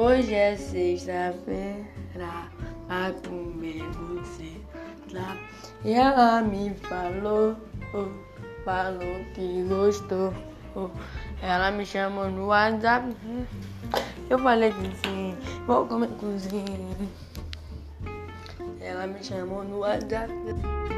Hoje é sexta-feira, vai comer você. E ela me falou, oh, falou que gostou. Oh. Ela me chamou no WhatsApp. Né? Eu falei que sim, vou comer cozinha. Ela me chamou no WhatsApp. Né?